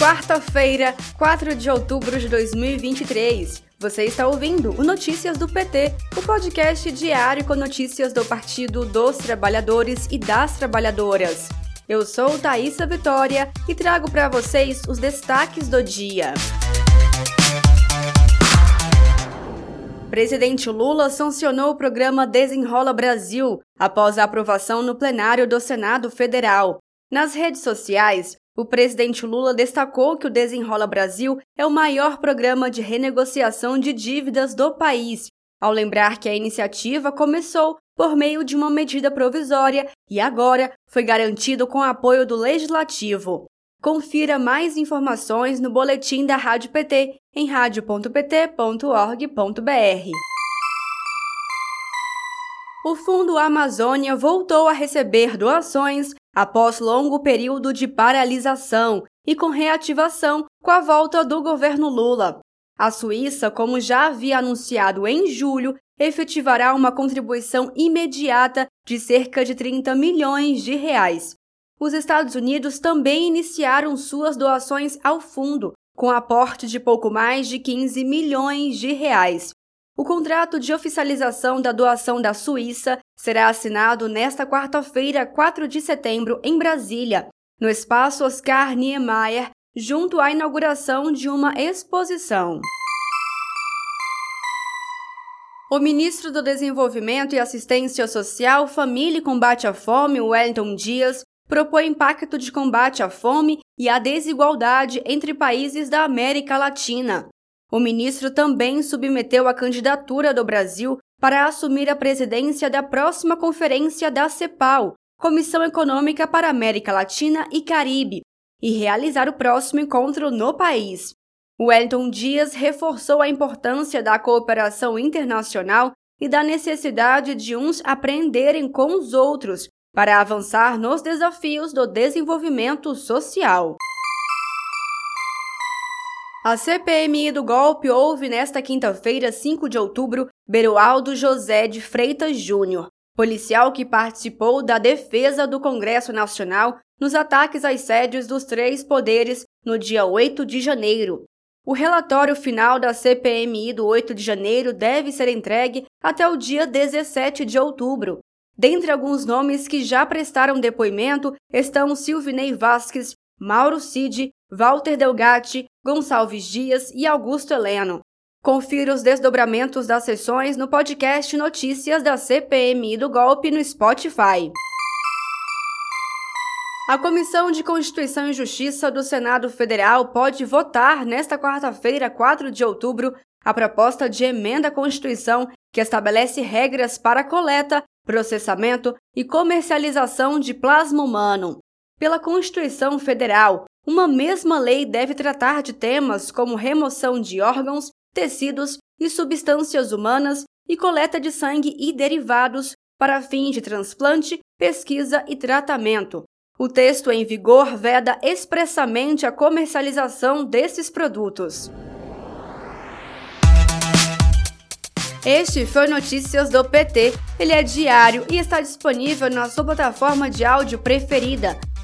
Quarta-feira, 4 de outubro de 2023. Você está ouvindo o Notícias do PT, o podcast diário com notícias do Partido dos Trabalhadores e das Trabalhadoras. Eu sou Thaisa Vitória e trago para vocês os destaques do dia. Presidente Lula sancionou o programa Desenrola Brasil após a aprovação no plenário do Senado Federal. Nas redes sociais, o presidente Lula destacou que o Desenrola Brasil é o maior programa de renegociação de dívidas do país, ao lembrar que a iniciativa começou por meio de uma medida provisória e agora foi garantido com apoio do Legislativo. Confira mais informações no boletim da Rádio PT em radio.pt.org.br. O Fundo Amazônia voltou a receber doações após longo período de paralisação e com reativação com a volta do governo Lula. A Suíça, como já havia anunciado em julho, efetivará uma contribuição imediata de cerca de 30 milhões de reais os Estados Unidos também iniciaram suas doações ao fundo, com aporte de pouco mais de 15 milhões de reais. O contrato de oficialização da doação da Suíça será assinado nesta quarta-feira, 4 de setembro, em Brasília, no espaço Oscar Niemeyer, junto à inauguração de uma exposição. O ministro do Desenvolvimento e Assistência Social, Família e Combate à Fome, Wellington Dias, propõe pacto de combate à fome e à desigualdade entre países da América Latina. O ministro também submeteu a candidatura do Brasil para assumir a presidência da próxima conferência da CEPAL, Comissão Econômica para América Latina e Caribe, e realizar o próximo encontro no país. Wellington Dias reforçou a importância da cooperação internacional e da necessidade de uns aprenderem com os outros para avançar nos desafios do desenvolvimento social. A CPMI do golpe houve nesta quinta-feira, 5 de outubro, Berualdo José de Freitas Júnior, policial que participou da defesa do Congresso Nacional nos ataques às sedes dos três poderes no dia 8 de janeiro. O relatório final da CPMI do 8 de janeiro deve ser entregue até o dia 17 de outubro, Dentre alguns nomes que já prestaram depoimento estão Silvinei Vasques, Mauro Cid, Walter Delgatti, Gonçalves Dias e Augusto Heleno. Confira os desdobramentos das sessões no podcast Notícias da CPMI do Golpe no Spotify. A Comissão de Constituição e Justiça do Senado Federal pode votar nesta quarta-feira, 4 de outubro, a proposta de emenda à Constituição que estabelece regras para a coleta, processamento e comercialização de plasma humano. Pela Constituição Federal, uma mesma lei deve tratar de temas como remoção de órgãos, tecidos e substâncias humanas e coleta de sangue e derivados para fins de transplante, pesquisa e tratamento. O texto em vigor veda expressamente a comercialização desses produtos. Este foi Notícias do PT. Ele é diário e está disponível na sua plataforma de áudio preferida.